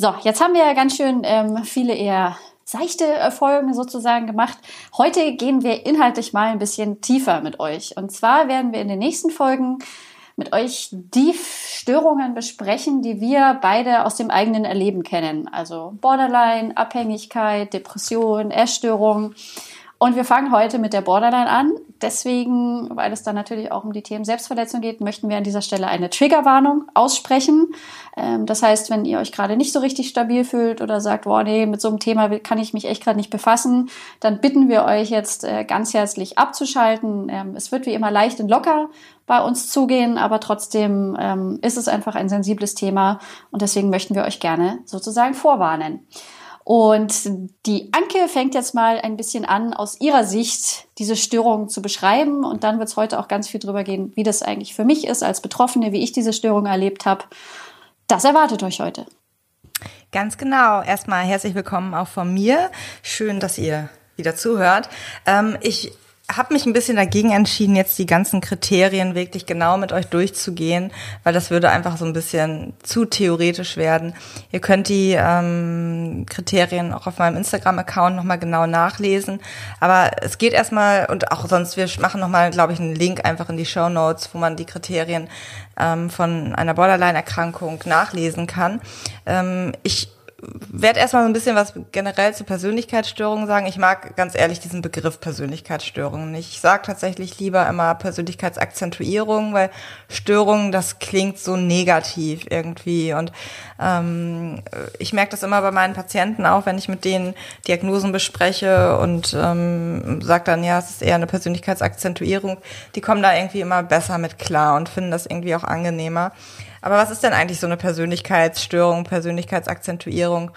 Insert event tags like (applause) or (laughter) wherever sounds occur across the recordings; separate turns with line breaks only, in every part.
So, jetzt haben wir ja ganz schön ähm, viele eher seichte Folgen sozusagen gemacht. Heute gehen wir inhaltlich mal ein bisschen tiefer mit euch. Und zwar werden wir in den nächsten Folgen mit euch die Störungen besprechen, die wir beide aus dem eigenen Erleben kennen. Also Borderline, Abhängigkeit, Depression, Essstörung. Und wir fangen heute mit der Borderline an. Deswegen, weil es dann natürlich auch um die Themen Selbstverletzung geht, möchten wir an dieser Stelle eine Triggerwarnung aussprechen. Ähm, das heißt, wenn ihr euch gerade nicht so richtig stabil fühlt oder sagt, boah, nee, mit so einem Thema kann ich mich echt gerade nicht befassen, dann bitten wir euch jetzt äh, ganz herzlich abzuschalten. Ähm, es wird wie immer leicht und locker bei uns zugehen, aber trotzdem ähm, ist es einfach ein sensibles Thema und deswegen möchten wir euch gerne sozusagen vorwarnen. Und die Anke fängt jetzt mal ein bisschen an, aus ihrer Sicht diese Störung zu beschreiben. Und dann wird es heute auch ganz viel drüber gehen, wie das eigentlich für mich ist als Betroffene, wie ich diese Störung erlebt habe. Das erwartet euch heute.
Ganz genau. Erstmal herzlich willkommen auch von mir. Schön, dass ihr wieder zuhört. Ähm, ich habe mich ein bisschen dagegen entschieden, jetzt die ganzen Kriterien wirklich genau mit euch durchzugehen, weil das würde einfach so ein bisschen zu theoretisch werden. Ihr könnt die ähm, Kriterien auch auf meinem Instagram-Account nochmal genau nachlesen. Aber es geht erstmal, und auch sonst, wir machen nochmal, glaube ich, einen Link einfach in die Show Notes, wo man die Kriterien ähm, von einer Borderline-Erkrankung nachlesen kann. Ähm, ich werde erstmal so ein bisschen was generell zu Persönlichkeitsstörungen sagen. Ich mag ganz ehrlich diesen Begriff Persönlichkeitsstörungen nicht. Ich sage tatsächlich lieber immer Persönlichkeitsakzentuierung, weil Störungen, das klingt so negativ irgendwie. Und ähm, ich merke das immer bei meinen Patienten auch, wenn ich mit denen Diagnosen bespreche und ähm, sage dann, ja, es ist eher eine Persönlichkeitsakzentuierung. Die kommen da irgendwie immer besser mit klar und finden das irgendwie auch angenehmer. Aber was ist denn eigentlich so eine Persönlichkeitsstörung, Persönlichkeitsakzentuierung?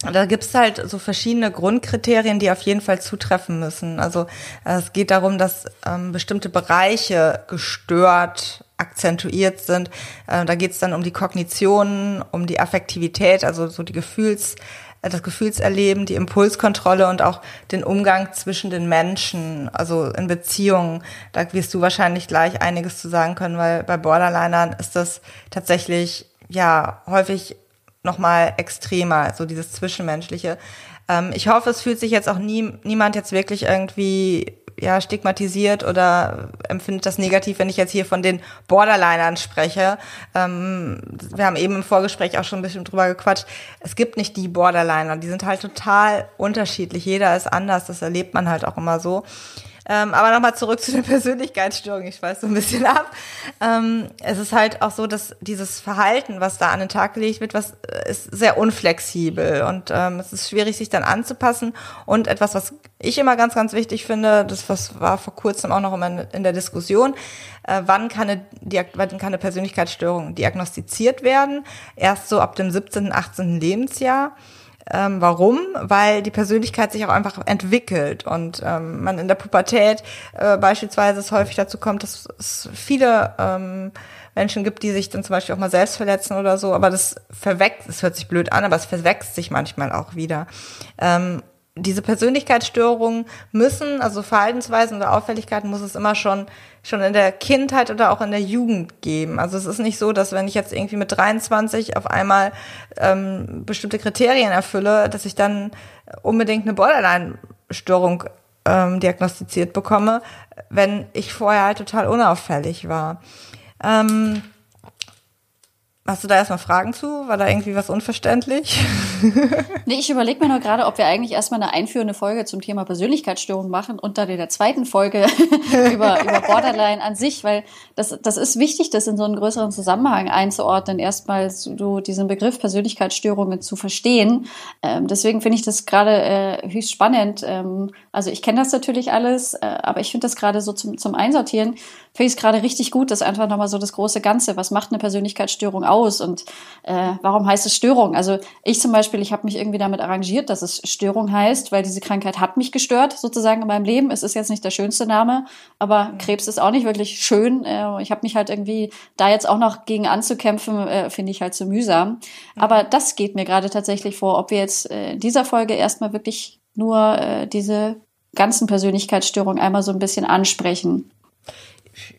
Da gibt's halt so verschiedene Grundkriterien, die auf jeden Fall zutreffen müssen. Also äh, es geht darum, dass ähm, bestimmte Bereiche gestört, akzentuiert sind. Äh, da geht's dann um die Kognition, um die Affektivität, also so die Gefühls das Gefühlserleben, die Impulskontrolle und auch den Umgang zwischen den Menschen, also in Beziehungen. Da wirst du wahrscheinlich gleich einiges zu sagen können, weil bei Borderlinern ist das tatsächlich ja häufig nochmal extremer, so dieses Zwischenmenschliche. Ähm, ich hoffe, es fühlt sich jetzt auch nie, niemand jetzt wirklich irgendwie ja, stigmatisiert oder empfindet das negativ, wenn ich jetzt hier von den Borderlinern spreche. Ähm, wir haben eben im Vorgespräch auch schon ein bisschen drüber gequatscht. Es gibt nicht die Borderliner, die sind halt total unterschiedlich. Jeder ist anders, das erlebt man halt auch immer so. Ähm, aber nochmal zurück zu den (laughs) Persönlichkeitsstörungen. Ich weiß so ein bisschen ab. Ähm, es ist halt auch so, dass dieses Verhalten, was da an den Tag gelegt wird, was äh, ist sehr unflexibel und ähm, es ist schwierig, sich dann anzupassen. Und etwas, was ich immer ganz, ganz wichtig finde, das was war vor kurzem auch noch immer in der Diskussion, äh, wann, kann eine, wann kann eine Persönlichkeitsstörung diagnostiziert werden? Erst so ab dem 17., 18. Lebensjahr. Ähm, warum? Weil die Persönlichkeit sich auch einfach entwickelt und ähm, man in der Pubertät äh, beispielsweise es häufig dazu kommt, dass es viele ähm, Menschen gibt, die sich dann zum Beispiel auch mal selbst verletzen oder so, aber das verwächst, es hört sich blöd an, aber es verwächst sich manchmal auch wieder. Ähm, diese Persönlichkeitsstörungen müssen, also Verhaltensweisen oder Auffälligkeiten muss es immer schon, schon in der Kindheit oder auch in der Jugend geben. Also es ist nicht so, dass wenn ich jetzt irgendwie mit 23 auf einmal ähm, bestimmte Kriterien erfülle, dass ich dann unbedingt eine Borderline-Störung ähm, diagnostiziert bekomme, wenn ich vorher halt total unauffällig war. Ähm, Hast du da erstmal Fragen zu? War da irgendwie was unverständlich? (laughs)
nee, ich überlege mir nur gerade, ob wir eigentlich erstmal eine einführende Folge zum Thema Persönlichkeitsstörung machen und dann in der zweiten Folge (laughs) über, über Borderline an sich, weil das, das ist wichtig, das in so einen größeren Zusammenhang einzuordnen, erstmal so diesen Begriff Persönlichkeitsstörungen zu verstehen. Ähm, deswegen finde ich das gerade äh, höchst spannend. Ähm, also ich kenne das natürlich alles, äh, aber ich finde das gerade so zum, zum Einsortieren, finde ich es gerade richtig gut, dass einfach nochmal so das große Ganze, was macht eine Persönlichkeitsstörung aus? Aus und äh, warum heißt es Störung? Also ich zum Beispiel, ich habe mich irgendwie damit arrangiert, dass es Störung heißt, weil diese Krankheit hat mich gestört sozusagen in meinem Leben. Es ist jetzt nicht der schönste Name, aber mhm. Krebs ist auch nicht wirklich schön. Äh, ich habe mich halt irgendwie da jetzt auch noch gegen anzukämpfen, äh, finde ich halt so mühsam. Mhm. Aber das geht mir gerade tatsächlich vor, ob wir jetzt äh, in dieser Folge erstmal wirklich nur äh, diese ganzen Persönlichkeitsstörungen einmal so ein bisschen ansprechen.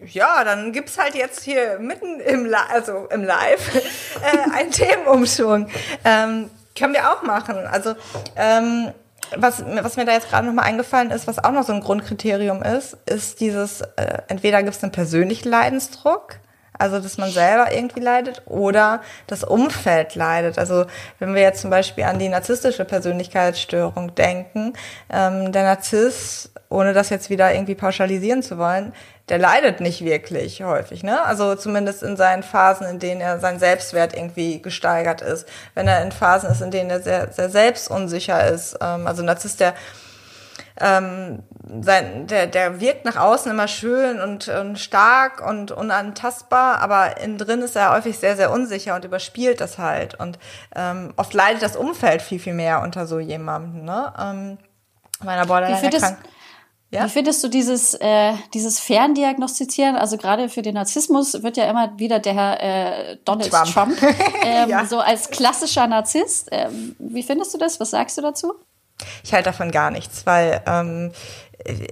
Ja, dann gibt's halt jetzt hier mitten im, Li also im Live (laughs) äh, einen Themenumschwung. Ähm, können wir auch machen. Also ähm, was, was mir da jetzt gerade nochmal eingefallen ist, was auch noch so ein Grundkriterium ist, ist dieses, äh, entweder gibt es einen persönlichen Leidensdruck, also dass man selber irgendwie leidet oder das Umfeld leidet. Also wenn wir jetzt zum Beispiel an die narzisstische Persönlichkeitsstörung denken, ähm, der Narzisst, ohne das jetzt wieder irgendwie pauschalisieren zu wollen, der leidet nicht wirklich häufig, ne? Also zumindest in seinen Phasen, in denen er sein Selbstwert irgendwie gesteigert ist. Wenn er in Phasen ist, in denen er sehr, sehr selbstunsicher ist. Ähm, also Narzisst, der ähm, sein, der, der wirkt nach außen immer schön und, und stark und unantastbar, aber innen drin ist er häufig sehr, sehr unsicher und überspielt das halt. Und ähm, oft leidet das Umfeld viel, viel mehr unter so jemandem. Ne? Ähm, meiner Borderline
ja? Wie findest du dieses, äh, dieses Ferndiagnostizieren? Also gerade für den Narzissmus wird ja immer wieder der Herr äh, Donald Trump, Trump (laughs) ähm, ja. so als klassischer Narzisst. Ähm, wie findest du das? Was sagst du dazu?
Ich halte davon gar nichts, weil ähm,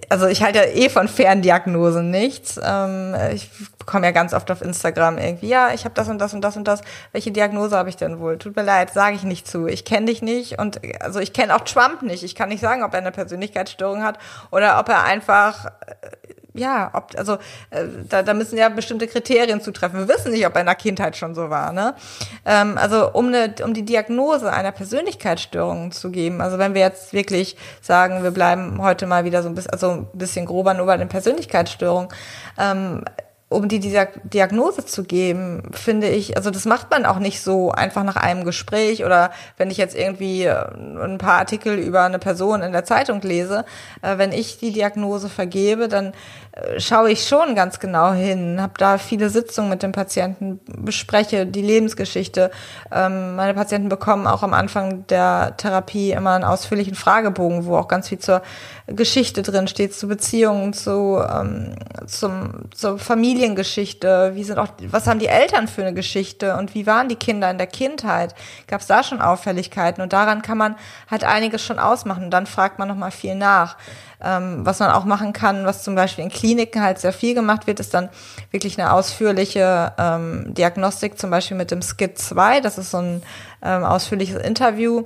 also ich halte ja eh von Ferndiagnosen nichts. Ähm, ich bekomme ja ganz oft auf Instagram irgendwie, ja, ich habe das und das und das und das. Welche Diagnose habe ich denn wohl? Tut mir leid, sage ich nicht zu. Ich kenne dich nicht und also ich kenne auch Trump nicht. Ich kann nicht sagen, ob er eine Persönlichkeitsstörung hat oder ob er einfach ja, ob, also äh, da, da müssen ja bestimmte Kriterien zutreffen. Wir wissen nicht, ob er in der Kindheit schon so war. Ne? Ähm, also um, eine, um die Diagnose einer Persönlichkeitsstörung zu geben, also wenn wir jetzt wirklich sagen, wir bleiben heute mal wieder so ein bisschen, also ein bisschen grober nur bei den Persönlichkeitsstörungen, ähm, um die Diagnose zu geben, finde ich, also das macht man auch nicht so einfach nach einem Gespräch oder wenn ich jetzt irgendwie äh, ein paar Artikel über eine Person in der Zeitung lese, äh, wenn ich die Diagnose vergebe, dann äh, schaue ich schon ganz genau hin, habe da viele Sitzungen mit dem Patienten, bespreche die Lebensgeschichte. Ähm, meine Patienten bekommen auch am Anfang der Therapie immer einen ausführlichen Fragebogen, wo auch ganz viel zur Geschichte drin steht, zu Beziehungen, zu ähm, zum, zur Familiengeschichte. Wie sind auch, was haben die Eltern für eine Geschichte und wie waren die Kinder in der Kindheit? Gab es da schon Auffälligkeiten? Und daran kann man halt einiges schon ausmachen. Und dann fragt man noch mal viel nach. Ähm, was man auch machen kann, was zum Beispiel in Kliniken halt sehr viel gemacht wird, ist dann wirklich eine ausführliche ähm, Diagnostik, zum Beispiel mit dem Skit 2. Das ist so ein ähm, ausführliches Interview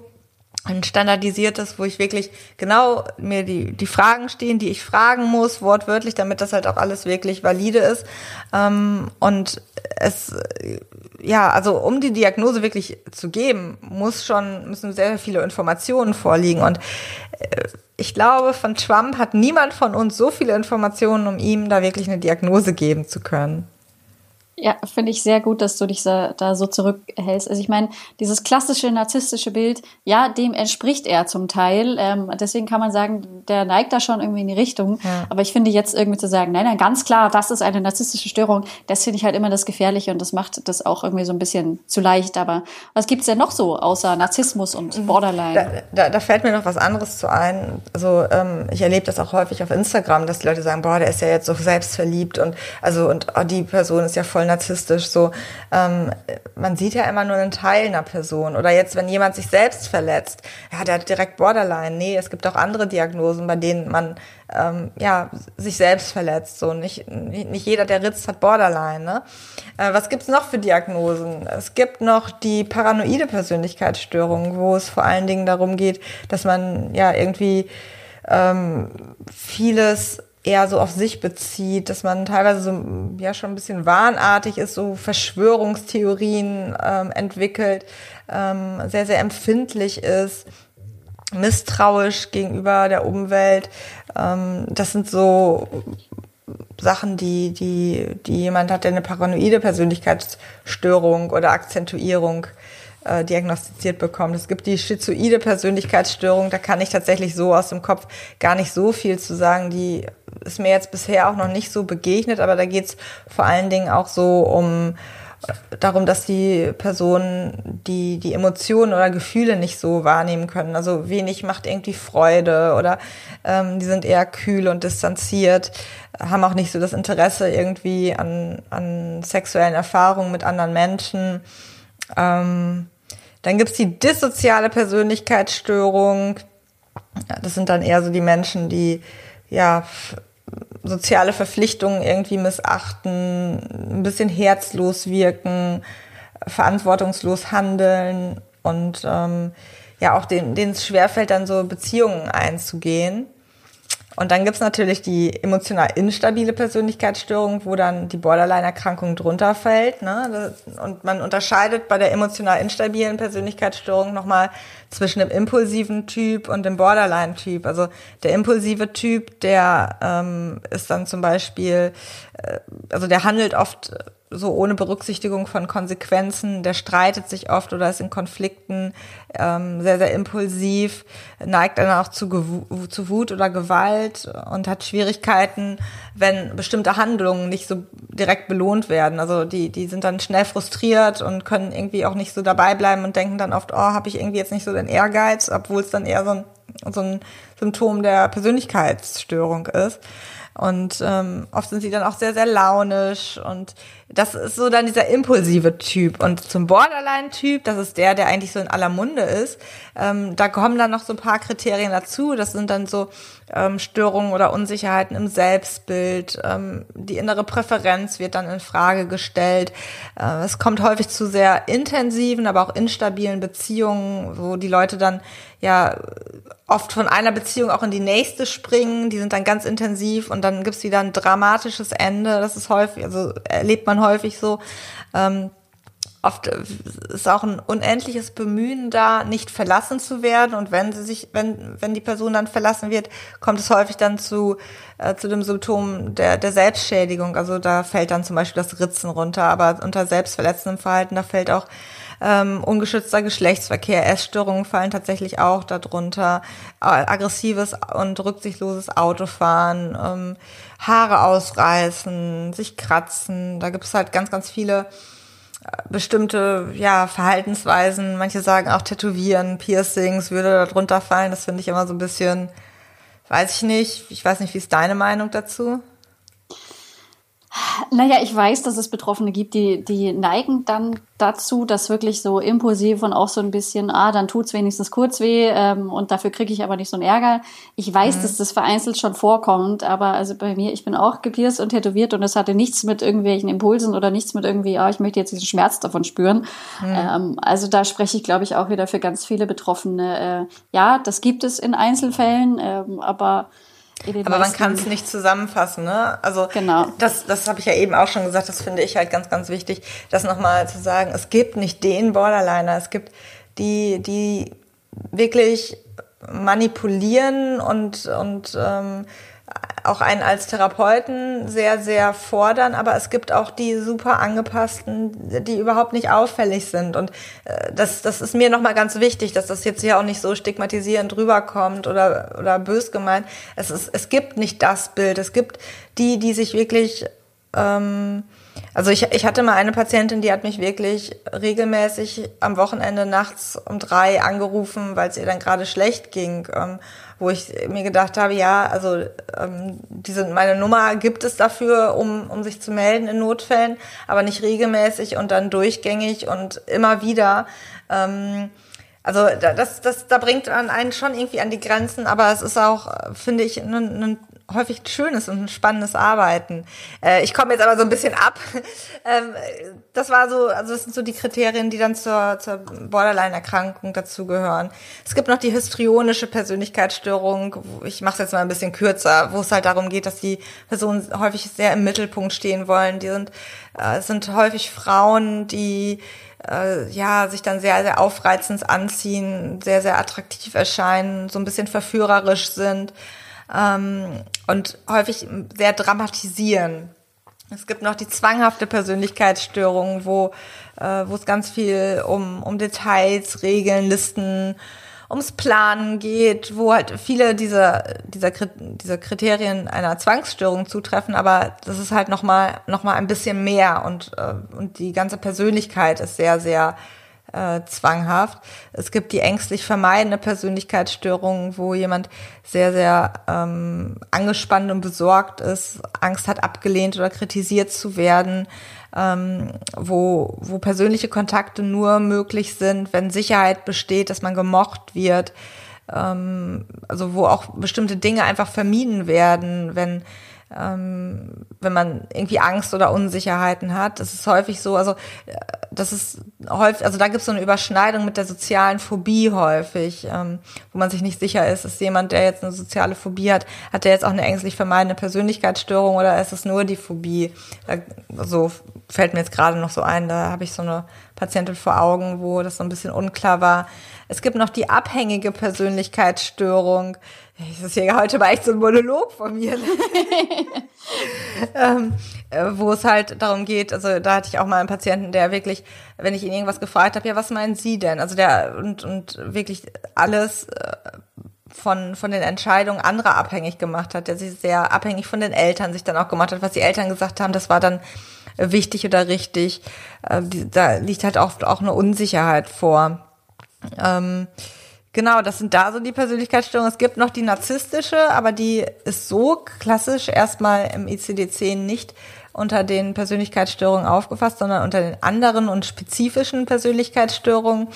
ein standardisiertes, wo ich wirklich genau mir die, die Fragen stehen, die ich fragen muss, wortwörtlich, damit das halt auch alles wirklich valide ist. Ähm, und es, ja, also um die Diagnose wirklich zu geben, muss schon, müssen sehr viele Informationen vorliegen. Und äh, ich glaube, von Trump hat niemand von uns so viele Informationen, um ihm da wirklich eine Diagnose geben zu können.
Ja, finde ich sehr gut, dass du dich da, da so zurückhältst. Also ich meine, dieses klassische narzisstische Bild, ja, dem entspricht er zum Teil. Ähm, deswegen kann man sagen, der neigt da schon irgendwie in die Richtung. Ja. Aber ich finde jetzt irgendwie zu sagen, nein, nein, ganz klar, das ist eine narzisstische Störung, das finde ich halt immer das Gefährliche und das macht das auch irgendwie so ein bisschen zu leicht. Aber was gibt's denn noch so außer Narzissmus und mhm. Borderline?
Da, da, da fällt mir noch was anderes zu ein. Also ähm, ich erlebe das auch häufig auf Instagram, dass die Leute sagen, boah, der ist ja jetzt so selbstverliebt und also und oh, die Person ist ja voll voll narzisstisch. So, ähm, man sieht ja immer nur einen Teil einer Person. Oder jetzt, wenn jemand sich selbst verletzt, ja, der hat direkt Borderline. Nee, es gibt auch andere Diagnosen, bei denen man ähm, ja sich selbst verletzt. So, nicht, nicht jeder, der ritzt, hat Borderline. Ne? Äh, was gibt's noch für Diagnosen? Es gibt noch die paranoide Persönlichkeitsstörung, wo es vor allen Dingen darum geht, dass man ja irgendwie ähm, vieles eher so auf sich bezieht, dass man teilweise so ja schon ein bisschen wahnartig ist, so Verschwörungstheorien ähm, entwickelt, ähm, sehr, sehr empfindlich ist, misstrauisch gegenüber der Umwelt. Ähm, das sind so Sachen, die, die, die jemand hat, der eine paranoide Persönlichkeitsstörung oder Akzentuierung äh, diagnostiziert bekommt. Es gibt die schizoide Persönlichkeitsstörung, da kann ich tatsächlich so aus dem Kopf gar nicht so viel zu sagen. Die ist mir jetzt bisher auch noch nicht so begegnet, aber da geht's vor allen Dingen auch so um darum, dass die Personen die, die Emotionen oder Gefühle nicht so wahrnehmen können. Also wenig macht irgendwie Freude oder ähm, die sind eher kühl und distanziert, haben auch nicht so das Interesse irgendwie an, an sexuellen Erfahrungen mit anderen Menschen. Ähm, dann gibt's die dissoziale Persönlichkeitsstörung. Das sind dann eher so die Menschen, die ja soziale Verpflichtungen irgendwie missachten, ein bisschen herzlos wirken, verantwortungslos handeln und ähm, ja auch denen, denen es schwerfällt, dann so Beziehungen einzugehen. Und dann gibt's natürlich die emotional instabile Persönlichkeitsstörung, wo dann die Borderline-Erkrankung drunter fällt. Ne? Und man unterscheidet bei der emotional instabilen Persönlichkeitsstörung nochmal zwischen dem impulsiven Typ und dem Borderline-Typ. Also der impulsive Typ, der ähm, ist dann zum Beispiel, äh, also der handelt oft so ohne Berücksichtigung von Konsequenzen, der streitet sich oft oder ist in Konflikten ähm, sehr, sehr impulsiv, neigt dann auch zu, zu Wut oder Gewalt und hat Schwierigkeiten, wenn bestimmte Handlungen nicht so direkt belohnt werden. Also die, die sind dann schnell frustriert und können irgendwie auch nicht so dabei bleiben und denken dann oft, oh, habe ich irgendwie jetzt nicht so den Ehrgeiz, obwohl es dann eher so ein, so ein Symptom der Persönlichkeitsstörung ist. Und ähm, oft sind sie dann auch sehr, sehr launisch. Und das ist so dann dieser impulsive Typ. Und zum Borderline-Typ, das ist der, der eigentlich so in aller Munde ist, ähm, da kommen dann noch so ein paar Kriterien dazu. Das sind dann so ähm, Störungen oder Unsicherheiten im Selbstbild. Ähm, die innere Präferenz wird dann in Frage gestellt. Äh, es kommt häufig zu sehr intensiven, aber auch instabilen Beziehungen, wo die Leute dann ja oft von einer Beziehung auch in die nächste springen. Die sind dann ganz intensiv und dann gibt's wieder ein dramatisches Ende. Das ist häufig, also erlebt man häufig so. Ähm, oft ist auch ein unendliches Bemühen da, nicht verlassen zu werden. Und wenn sie sich, wenn, wenn die Person dann verlassen wird, kommt es häufig dann zu, äh, zu dem Symptom der, der Selbstschädigung. Also da fällt dann zum Beispiel das Ritzen runter. Aber unter selbstverletzendem Verhalten, da fällt auch ähm, ungeschützter Geschlechtsverkehr, Essstörungen fallen tatsächlich auch darunter, aggressives und rücksichtsloses Autofahren, ähm, Haare ausreißen, sich kratzen. Da gibt es halt ganz, ganz viele äh, bestimmte ja Verhaltensweisen. Manche sagen auch Tätowieren, Piercings würde darunter fallen. Das finde ich immer so ein bisschen, weiß ich nicht. Ich weiß nicht, wie ist deine Meinung dazu?
Naja, ich weiß, dass es Betroffene gibt, die, die neigen dann dazu, dass wirklich so impulsiv und auch so ein bisschen, ah, dann tut's wenigstens kurz weh ähm, und dafür kriege ich aber nicht so einen Ärger. Ich weiß, mhm. dass das vereinzelt schon vorkommt, aber also bei mir, ich bin auch gepierst und tätowiert und es hatte nichts mit irgendwelchen Impulsen oder nichts mit irgendwie, ah, ich möchte jetzt diesen Schmerz davon spüren. Mhm. Ähm, also da spreche ich, glaube ich, auch wieder für ganz viele Betroffene. Äh, ja, das gibt es in Einzelfällen, ähm, aber
aber man kann es nicht zusammenfassen, ne? Also genau. das, das habe ich ja eben auch schon gesagt, das finde ich halt ganz, ganz wichtig, das nochmal zu sagen, es gibt nicht den Borderliner, es gibt die, die wirklich manipulieren und, und ähm, auch einen als Therapeuten sehr, sehr fordern, aber es gibt auch die super angepassten, die überhaupt nicht auffällig sind. Und äh, das, das ist mir nochmal ganz wichtig, dass das jetzt hier auch nicht so stigmatisierend rüberkommt oder, oder bös gemeint. Es, ist, es gibt nicht das Bild. Es gibt die, die sich wirklich ähm, also ich, ich hatte mal eine Patientin, die hat mich wirklich regelmäßig am Wochenende nachts um drei angerufen, weil es ihr dann gerade schlecht ging, ähm, wo ich mir gedacht habe, ja, also ähm, diese, meine Nummer gibt es dafür, um, um sich zu melden in Notfällen, aber nicht regelmäßig und dann durchgängig und immer wieder. Ähm, also das, das, da bringt einen schon irgendwie an die Grenzen, aber es ist auch, finde ich, ein, ein häufig schönes und ein spannendes Arbeiten. Äh, ich komme jetzt aber so ein bisschen ab. (laughs) ähm, das war so, also das sind so die Kriterien, die dann zur, zur Borderline-Erkrankung dazugehören. Es gibt noch die histrionische Persönlichkeitsstörung. Ich mache es jetzt mal ein bisschen kürzer, wo es halt darum geht, dass die Personen häufig sehr im Mittelpunkt stehen wollen. Die sind, äh, sind häufig Frauen, die äh, ja, sich dann sehr, sehr aufreizend anziehen, sehr, sehr attraktiv erscheinen, so ein bisschen verführerisch sind ähm, und häufig sehr dramatisieren. Es gibt noch die zwanghafte Persönlichkeitsstörung, wo, äh, wo es ganz viel um, um Details, Regeln, Listen ums Planen geht, wo halt viele dieser, dieser, dieser Kriterien einer Zwangsstörung zutreffen, aber das ist halt nochmal noch mal ein bisschen mehr und, äh, und die ganze Persönlichkeit ist sehr, sehr äh, zwanghaft. Es gibt die ängstlich vermeidende Persönlichkeitsstörung, wo jemand sehr, sehr ähm, angespannt und besorgt ist, Angst hat, abgelehnt oder kritisiert zu werden, ähm, wo, wo persönliche Kontakte nur möglich sind, wenn Sicherheit besteht, dass man gemocht wird, ähm, also wo auch bestimmte Dinge einfach vermieden werden, wenn ähm, wenn man irgendwie Angst oder Unsicherheiten hat. Das ist häufig so, also äh, das ist häufig, also da gibt es so eine Überschneidung mit der sozialen Phobie häufig, ähm, wo man sich nicht sicher ist, ist jemand, der jetzt eine soziale Phobie hat, hat der jetzt auch eine ängstlich vermeidende Persönlichkeitsstörung oder ist es nur die Phobie? So fällt mir jetzt gerade noch so ein, da habe ich so eine Patientin vor Augen, wo das so ein bisschen unklar war. Es gibt noch die abhängige Persönlichkeitsstörung. Das ist hier heute mal echt so ein Monolog von mir. Ne? ähm, äh, wo es halt darum geht, also da hatte ich auch mal einen Patienten, der wirklich, wenn ich ihn irgendwas gefragt habe, ja, was meinen Sie denn? Also der und, und wirklich alles äh, von, von den Entscheidungen anderer abhängig gemacht hat, der sich sehr abhängig von den Eltern sich dann auch gemacht hat, was die Eltern gesagt haben, das war dann wichtig oder richtig. Äh, da liegt halt oft auch eine Unsicherheit vor. Ähm, genau, das sind da so die Persönlichkeitsstörungen. Es gibt noch die narzisstische, aber die ist so klassisch erstmal im ICD-10 nicht unter den Persönlichkeitsstörungen aufgefasst, sondern unter den anderen und spezifischen Persönlichkeitsstörungen.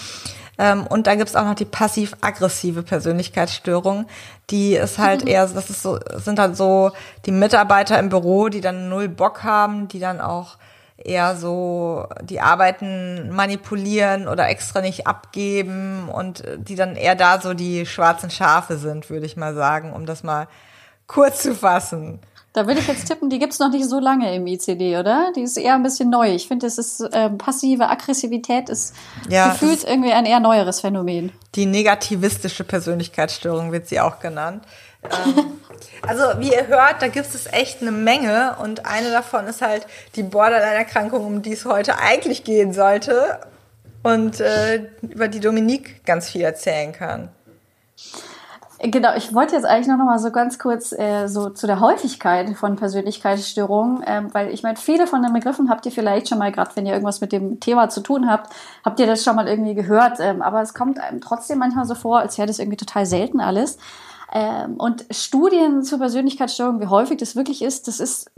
Ähm, und da gibt's auch noch die passiv-aggressive Persönlichkeitsstörung. Die ist halt mhm. eher, das ist so, sind halt so die Mitarbeiter im Büro, die dann null Bock haben, die dann auch eher so die Arbeiten manipulieren oder extra nicht abgeben und die dann eher da so die schwarzen Schafe sind, würde ich mal sagen, um das mal kurz zu fassen.
Da würde ich jetzt tippen, die gibt's noch nicht so lange im ICD, oder? Die ist eher ein bisschen neu. Ich finde, es ist äh, passive Aggressivität ist ja, gefühlt ist irgendwie ein eher neueres Phänomen.
Die negativistische Persönlichkeitsstörung wird sie auch genannt. Ähm, also wie ihr hört, da gibt es echt eine Menge und eine davon ist halt die Borderline-Erkrankung, um die es heute eigentlich gehen sollte und äh, über die Dominique ganz viel erzählen kann.
Genau, ich wollte jetzt eigentlich noch mal so ganz kurz äh, so zu der Häufigkeit von Persönlichkeitsstörungen, ähm, weil ich meine, viele von den Begriffen habt ihr vielleicht schon mal, gerade wenn ihr irgendwas mit dem Thema zu tun habt, habt ihr das schon mal irgendwie gehört, ähm, aber es kommt einem trotzdem manchmal so vor, als wäre das irgendwie total selten alles. Ähm, und Studien zur Persönlichkeitsstörung, wie häufig das wirklich ist, das ist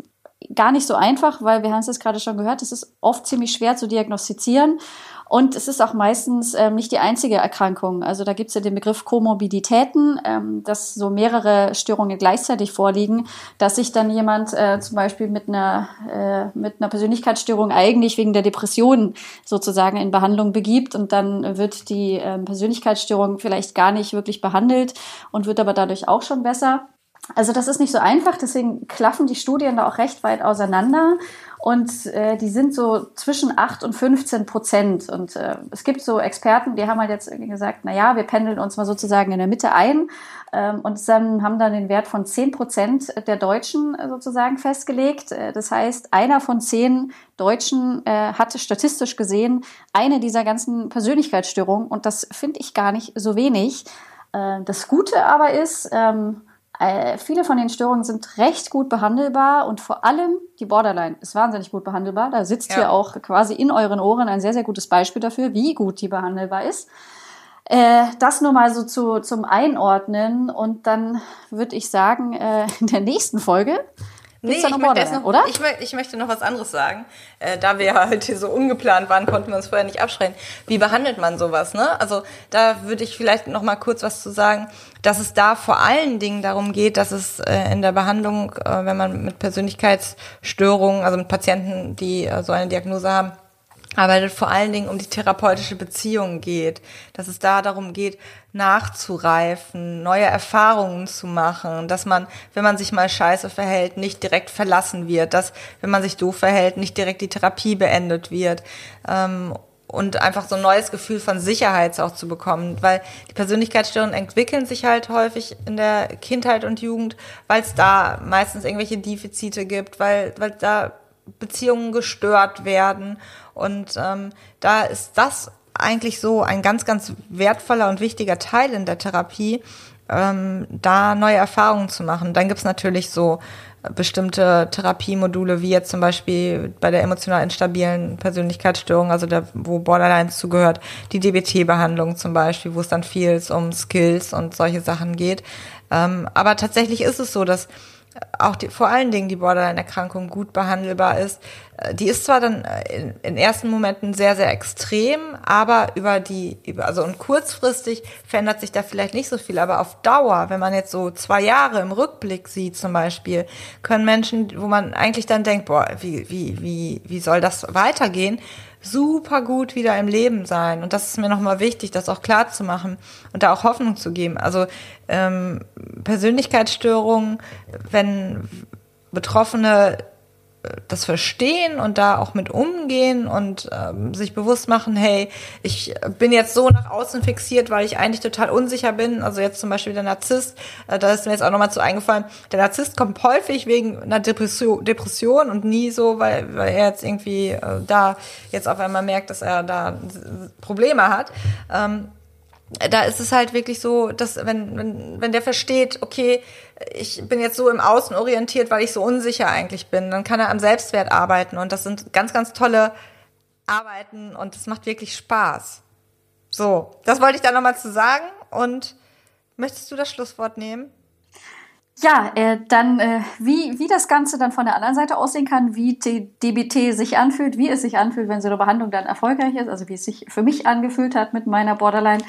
gar nicht so einfach, weil wir haben es jetzt gerade schon gehört, es ist oft ziemlich schwer zu diagnostizieren. Und es ist auch meistens ähm, nicht die einzige Erkrankung. Also da gibt es ja den Begriff Komorbiditäten, ähm, dass so mehrere Störungen gleichzeitig vorliegen, dass sich dann jemand äh, zum Beispiel mit einer, äh, mit einer Persönlichkeitsstörung eigentlich wegen der Depression sozusagen in Behandlung begibt und dann wird die äh, Persönlichkeitsstörung vielleicht gar nicht wirklich behandelt und wird aber dadurch auch schon besser. Also das ist nicht so einfach, deswegen klaffen die Studien da auch recht weit auseinander. Und äh, die sind so zwischen 8 und 15 Prozent. Und äh, es gibt so Experten, die haben halt jetzt irgendwie gesagt, na ja, wir pendeln uns mal sozusagen in der Mitte ein ähm, und dann haben dann den Wert von 10 Prozent der Deutschen äh, sozusagen festgelegt. Äh, das heißt, einer von zehn Deutschen äh, hatte statistisch gesehen eine dieser ganzen Persönlichkeitsstörungen. Und das finde ich gar nicht so wenig. Äh, das Gute aber ist, ähm, äh, viele von den Störungen sind recht gut behandelbar und vor allem die Borderline ist wahnsinnig gut behandelbar. Da sitzt ja. hier auch quasi in euren Ohren ein sehr, sehr gutes Beispiel dafür, wie gut die behandelbar ist. Äh, das nur mal so zu, zum Einordnen und dann würde ich sagen, äh, in der nächsten Folge
Nee, ich möchte, noch, oder? Ich, ich, möchte noch was anderes sagen. Äh, da wir halt hier so ungeplant waren, konnten wir uns vorher nicht abschreien. Wie behandelt man sowas? Ne? Also da würde ich vielleicht noch mal kurz was zu sagen, dass es da vor allen Dingen darum geht, dass es äh, in der Behandlung, äh, wenn man mit Persönlichkeitsstörungen, also mit Patienten, die äh, so eine Diagnose haben, arbeitet vor allen Dingen um die therapeutische Beziehung geht, dass es da darum geht, nachzureifen, neue Erfahrungen zu machen, dass man, wenn man sich mal scheiße verhält, nicht direkt verlassen wird, dass, wenn man sich doof verhält, nicht direkt die Therapie beendet wird. Ähm, und einfach so ein neues Gefühl von Sicherheit auch zu bekommen, weil die Persönlichkeitsstörungen entwickeln sich halt häufig in der Kindheit und Jugend, weil es da meistens irgendwelche Defizite gibt, weil, weil da Beziehungen gestört werden und ähm, da ist das eigentlich so ein ganz, ganz wertvoller und wichtiger Teil in der Therapie, ähm, da neue Erfahrungen zu machen. Dann gibt's natürlich so bestimmte Therapiemodule, wie jetzt zum Beispiel bei der emotional instabilen Persönlichkeitsstörung, also der, wo Borderline zugehört, die DBT-Behandlung zum Beispiel, wo es dann viel um Skills und solche Sachen geht. Ähm, aber tatsächlich ist es so, dass auch die, vor allen Dingen die Borderline-Erkrankung gut behandelbar ist. Äh, die ist zwar dann äh, in, in, ersten Momenten sehr, sehr extrem, aber über die, über, also und kurzfristig verändert sich da vielleicht nicht so viel, aber auf Dauer, wenn man jetzt so zwei Jahre im Rückblick sieht zum Beispiel, können Menschen, wo man eigentlich dann denkt, boah, wie, wie, wie, wie soll das weitergehen, super gut wieder im Leben sein. Und das ist mir nochmal wichtig, das auch klar zu machen und da auch Hoffnung zu geben. Also ähm, Persönlichkeitsstörungen, wenn Betroffene das verstehen und da auch mit umgehen und ähm, sich bewusst machen, hey, ich bin jetzt so nach außen fixiert, weil ich eigentlich total unsicher bin. Also jetzt zum Beispiel der Narzisst, äh, da ist mir jetzt auch nochmal zu eingefallen, der Narzisst kommt häufig wegen einer Depression, Depression und nie so, weil, weil er jetzt irgendwie äh, da jetzt auf einmal merkt, dass er da Probleme hat. Ähm, da ist es halt wirklich so, dass wenn, wenn, wenn der versteht, okay, ich bin jetzt so im Außen orientiert, weil ich so unsicher eigentlich bin, dann kann er am Selbstwert arbeiten und das sind ganz, ganz tolle Arbeiten und es macht wirklich Spaß. So, das wollte ich da nochmal zu sagen und möchtest du das Schlusswort nehmen?
Ja, äh, dann äh, wie, wie das Ganze dann von der anderen Seite aussehen kann, wie DBT sich anfühlt, wie es sich anfühlt, wenn so eine Behandlung dann erfolgreich ist, also wie es sich für mich angefühlt hat mit meiner Borderline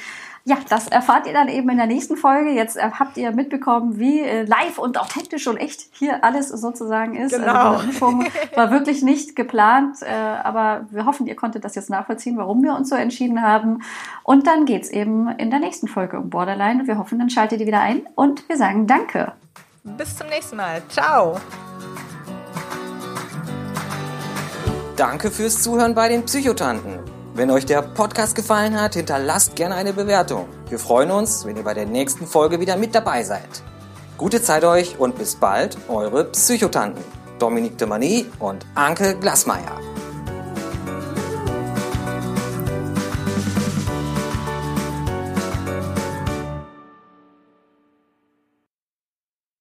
ja, das erfahrt ihr dann eben in der nächsten Folge. Jetzt äh, habt ihr mitbekommen, wie äh, live und authentisch und echt hier alles sozusagen ist. Also genau. Also die (laughs) war wirklich nicht geplant, äh, aber wir hoffen, ihr konntet das jetzt nachvollziehen, warum wir uns so entschieden haben. Und dann geht's eben in der nächsten Folge um Borderline. Wir hoffen, dann schaltet ihr wieder ein und wir sagen Danke.
Bis zum nächsten Mal. Ciao.
Danke fürs Zuhören bei den Psychotanten. Wenn euch der Podcast gefallen hat, hinterlasst gerne eine Bewertung. Wir freuen uns, wenn ihr bei der nächsten Folge wieder mit dabei seid. Gute Zeit euch und bis bald, eure Psychotanten Dominique de Mani und Anke Glasmeier.